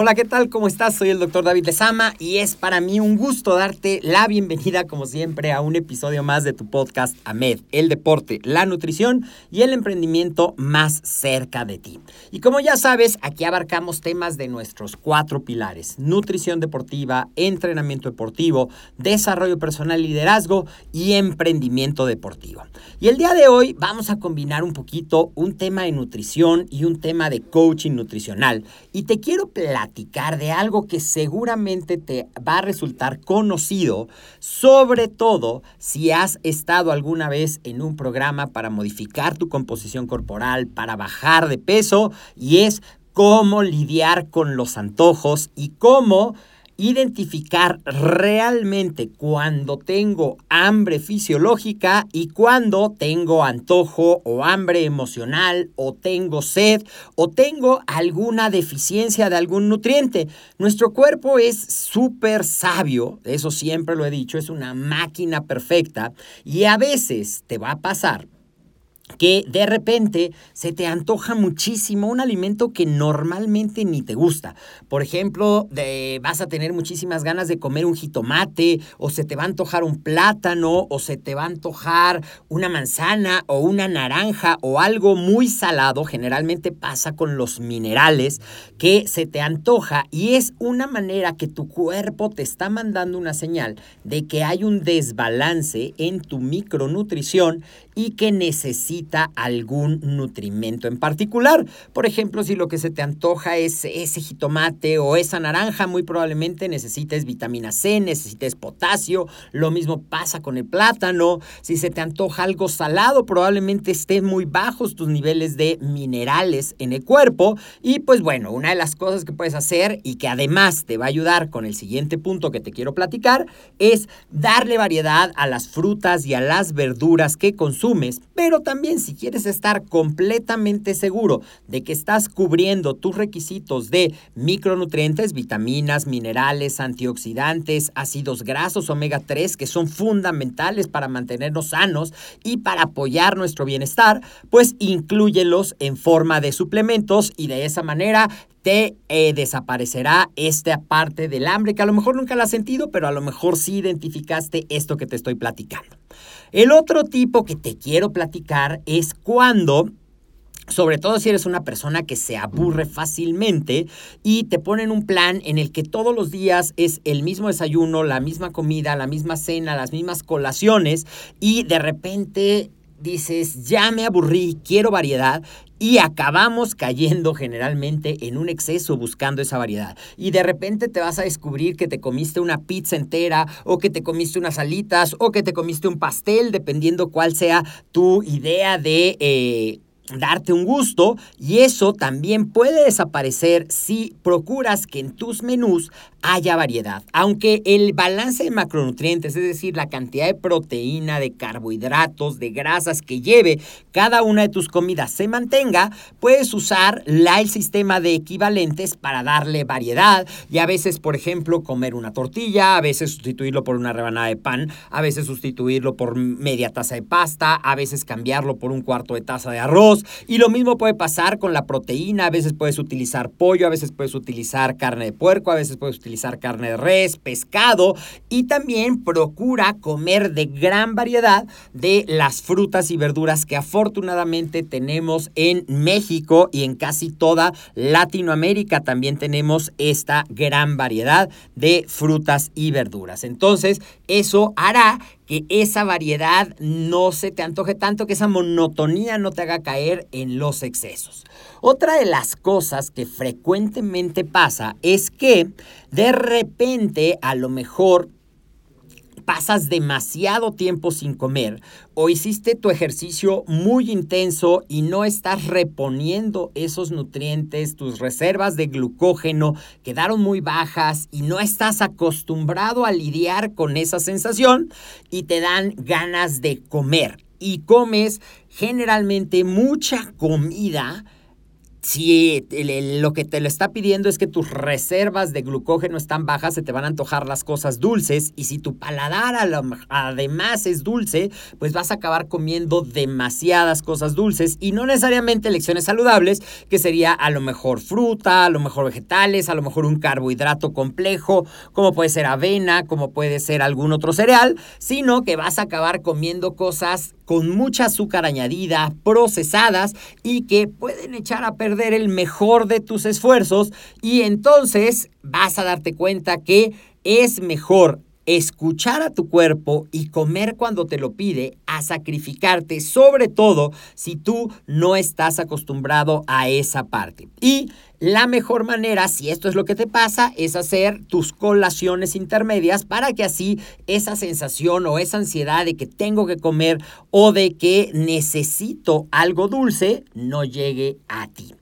Hola, ¿qué tal? ¿Cómo estás? Soy el doctor David Lezama y es para mí un gusto darte la bienvenida, como siempre, a un episodio más de tu podcast AMED, el deporte, la nutrición y el emprendimiento más cerca de ti. Y como ya sabes, aquí abarcamos temas de nuestros cuatro pilares, nutrición deportiva, entrenamiento deportivo, desarrollo personal liderazgo y emprendimiento deportivo. Y el día de hoy vamos a combinar un poquito un tema de nutrición y un tema de coaching nutricional. Y te quiero platicar de algo que seguramente te va a resultar conocido, sobre todo si has estado alguna vez en un programa para modificar tu composición corporal, para bajar de peso, y es cómo lidiar con los antojos y cómo identificar realmente cuando tengo hambre fisiológica y cuando tengo antojo o hambre emocional o tengo sed o tengo alguna deficiencia de algún nutriente. Nuestro cuerpo es súper sabio, eso siempre lo he dicho, es una máquina perfecta y a veces te va a pasar que de repente se te antoja muchísimo un alimento que normalmente ni te gusta. Por ejemplo, vas a tener muchísimas ganas de comer un jitomate, o se te va a antojar un plátano, o se te va a antojar una manzana, o una naranja, o algo muy salado. Generalmente pasa con los minerales, que se te antoja y es una manera que tu cuerpo te está mandando una señal de que hay un desbalance en tu micronutrición y que necesita algún nutrimento en particular. Por ejemplo, si lo que se te antoja es ese jitomate o esa naranja, muy probablemente necesites vitamina C, necesites potasio. Lo mismo pasa con el plátano. Si se te antoja algo salado, probablemente estén muy bajos tus niveles de minerales en el cuerpo. Y pues bueno, una de las cosas que puedes hacer y que además te va a ayudar con el siguiente punto que te quiero platicar es darle variedad a las frutas y a las verduras que consumes pero también si quieres estar completamente seguro de que estás cubriendo tus requisitos de micronutrientes, vitaminas, minerales, antioxidantes, ácidos grasos omega 3 que son fundamentales para mantenernos sanos y para apoyar nuestro bienestar, pues incluyelos en forma de suplementos y de esa manera eh, desaparecerá esta parte del hambre que a lo mejor nunca la has sentido, pero a lo mejor sí identificaste esto que te estoy platicando. El otro tipo que te quiero platicar es cuando sobre todo si eres una persona que se aburre fácilmente y te ponen un plan en el que todos los días es el mismo desayuno, la misma comida, la misma cena, las mismas colaciones y de repente dices, ya me aburrí, quiero variedad y acabamos cayendo generalmente en un exceso buscando esa variedad. Y de repente te vas a descubrir que te comiste una pizza entera o que te comiste unas alitas o que te comiste un pastel, dependiendo cuál sea tu idea de... Eh, darte un gusto y eso también puede desaparecer si procuras que en tus menús haya variedad. Aunque el balance de macronutrientes, es decir, la cantidad de proteína, de carbohidratos, de grasas que lleve cada una de tus comidas se mantenga, puedes usar la, el sistema de equivalentes para darle variedad y a veces, por ejemplo, comer una tortilla, a veces sustituirlo por una rebanada de pan, a veces sustituirlo por media taza de pasta, a veces cambiarlo por un cuarto de taza de arroz y lo mismo puede pasar con la proteína, a veces puedes utilizar pollo, a veces puedes utilizar carne de puerco, a veces puedes utilizar carne de res, pescado. Y también procura comer de gran variedad de las frutas y verduras que afortunadamente tenemos en México y en casi toda Latinoamérica. También tenemos esta gran variedad de frutas y verduras. Entonces, eso hará que esa variedad no se te antoje tanto, que esa monotonía no te haga caer en los excesos. Otra de las cosas que frecuentemente pasa es que de repente a lo mejor pasas demasiado tiempo sin comer o hiciste tu ejercicio muy intenso y no estás reponiendo esos nutrientes, tus reservas de glucógeno quedaron muy bajas y no estás acostumbrado a lidiar con esa sensación y te dan ganas de comer y comes generalmente mucha comida si lo que te lo está pidiendo es que tus reservas de glucógeno están bajas, se te van a antojar las cosas dulces y si tu paladar además es dulce, pues vas a acabar comiendo demasiadas cosas dulces y no necesariamente lecciones saludables, que sería a lo mejor fruta, a lo mejor vegetales, a lo mejor un carbohidrato complejo, como puede ser avena, como puede ser algún otro cereal, sino que vas a acabar comiendo cosas con mucha azúcar añadida, procesadas y que pueden echar a perder el mejor de tus esfuerzos. Y entonces vas a darte cuenta que es mejor escuchar a tu cuerpo y comer cuando te lo pide, a sacrificarte, sobre todo si tú no estás acostumbrado a esa parte. Y la mejor manera, si esto es lo que te pasa, es hacer tus colaciones intermedias para que así esa sensación o esa ansiedad de que tengo que comer o de que necesito algo dulce no llegue a ti.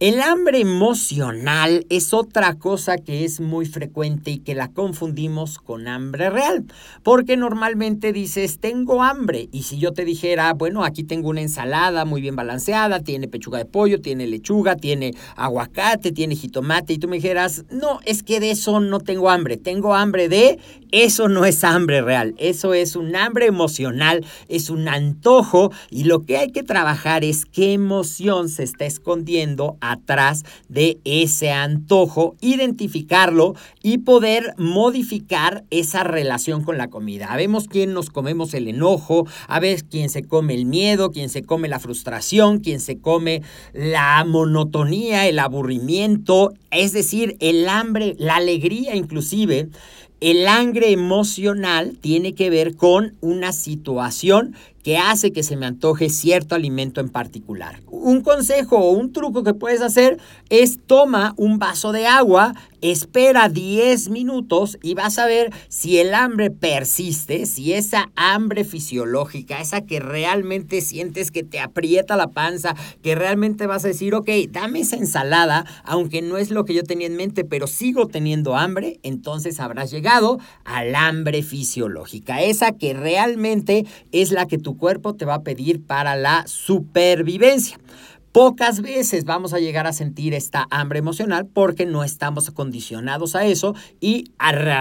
El hambre emocional es otra cosa que es muy frecuente y que la confundimos con hambre real, porque normalmente dices, tengo hambre, y si yo te dijera, bueno, aquí tengo una ensalada muy bien balanceada, tiene pechuga de pollo, tiene lechuga, tiene aguacate, tiene jitomate, y tú me dijeras, no, es que de eso no tengo hambre, tengo hambre de, eso no es hambre real, eso es un hambre emocional, es un antojo, y lo que hay que trabajar es qué emoción se está escondiendo atrás de ese antojo, identificarlo y poder modificar esa relación con la comida. Habemos quién nos comemos el enojo, a veces quién se come el miedo, quién se come la frustración, quién se come la monotonía, el aburrimiento, es decir, el hambre, la alegría inclusive. El hambre emocional tiene que ver con una situación que hace que se me antoje cierto alimento en particular. Un consejo o un truco que puedes hacer es toma un vaso de agua, espera 10 minutos y vas a ver si el hambre persiste, si esa hambre fisiológica, esa que realmente sientes que te aprieta la panza, que realmente vas a decir, ok, dame esa ensalada, aunque no es lo que yo tenía en mente, pero sigo teniendo hambre, entonces habrás llegado al hambre fisiológica, esa que realmente es la que tu cuerpo te va a pedir para la supervivencia. Pocas veces vamos a llegar a sentir esta hambre emocional porque no estamos acondicionados a eso y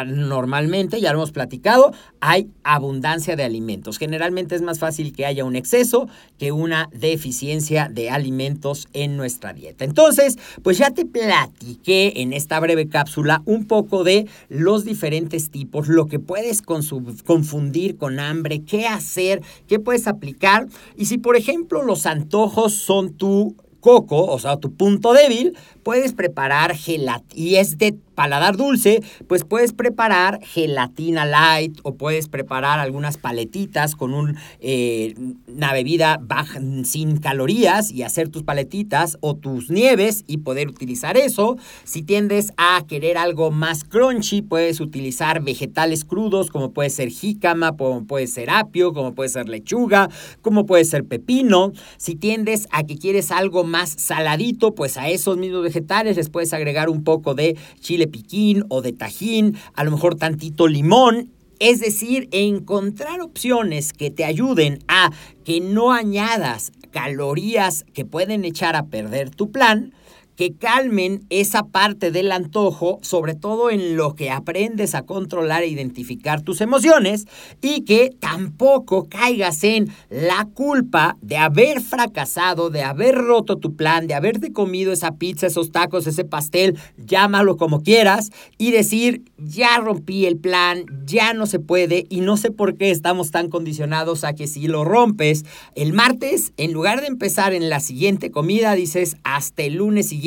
normalmente, ya lo hemos platicado, hay abundancia de alimentos. Generalmente es más fácil que haya un exceso que una deficiencia de alimentos en nuestra dieta. Entonces, pues ya te platiqué en esta breve cápsula un poco de los diferentes tipos, lo que puedes confundir con hambre, qué hacer, qué puedes aplicar y si por ejemplo los antojos son tu coco, o sea, tu punto débil, puedes preparar gelatina y es de paladar dulce, pues puedes preparar gelatina light o puedes preparar algunas paletitas con eh, una bebida baja, sin calorías y hacer tus paletitas o tus nieves y poder utilizar eso. Si tiendes a querer algo más crunchy, puedes utilizar vegetales crudos como puede ser jícama, como puede ser apio, como puede ser lechuga, como puede ser pepino. Si tiendes a que quieres algo más saladito, pues a esos mismos vegetales les puedes agregar un poco de chile piquín o de tajín, a lo mejor tantito limón. Es decir, encontrar opciones que te ayuden a que no añadas calorías que pueden echar a perder tu plan que calmen esa parte del antojo, sobre todo en lo que aprendes a controlar e identificar tus emociones y que tampoco caigas en la culpa de haber fracasado, de haber roto tu plan, de haberte comido esa pizza, esos tacos, ese pastel, llámalo como quieras y decir, ya rompí el plan, ya no se puede y no sé por qué estamos tan condicionados a que si lo rompes el martes, en lugar de empezar en la siguiente comida, dices hasta el lunes siguiente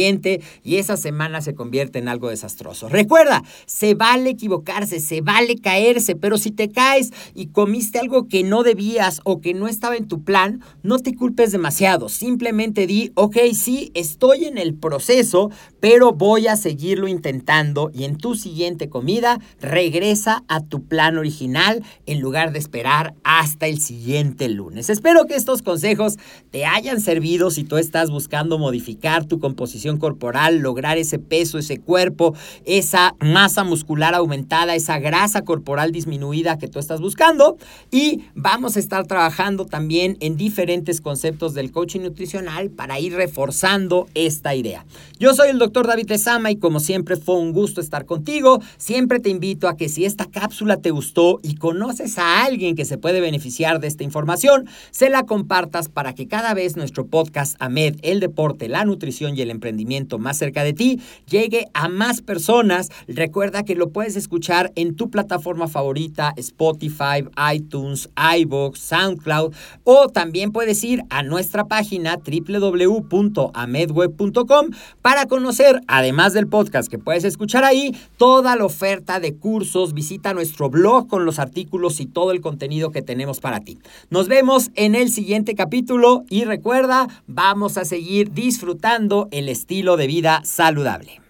y esa semana se convierte en algo desastroso. Recuerda, se vale equivocarse, se vale caerse, pero si te caes y comiste algo que no debías o que no estaba en tu plan, no te culpes demasiado. Simplemente di, ok, sí, estoy en el proceso, pero voy a seguirlo intentando y en tu siguiente comida regresa a tu plan original en lugar de esperar hasta el siguiente lunes. Espero que estos consejos te hayan servido si tú estás buscando modificar tu composición corporal, lograr ese peso, ese cuerpo, esa masa muscular aumentada, esa grasa corporal disminuida que tú estás buscando. Y vamos a estar trabajando también en diferentes conceptos del coaching nutricional para ir reforzando esta idea. Yo soy el doctor David Lezama y como siempre fue un gusto estar contigo. Siempre te invito a que si esta cápsula te gustó y conoces a alguien que se puede beneficiar de esta información, se la compartas para que cada vez nuestro podcast AMED, el deporte, la nutrición y el emprendimiento más cerca de ti, llegue a más personas. Recuerda que lo puedes escuchar en tu plataforma favorita, Spotify, iTunes, iBox, SoundCloud, o también puedes ir a nuestra página www.amedweb.com para además del podcast que puedes escuchar ahí, toda la oferta de cursos. Visita nuestro blog con los artículos y todo el contenido que tenemos para ti. Nos vemos en el siguiente capítulo y recuerda, vamos a seguir disfrutando el estilo de vida saludable.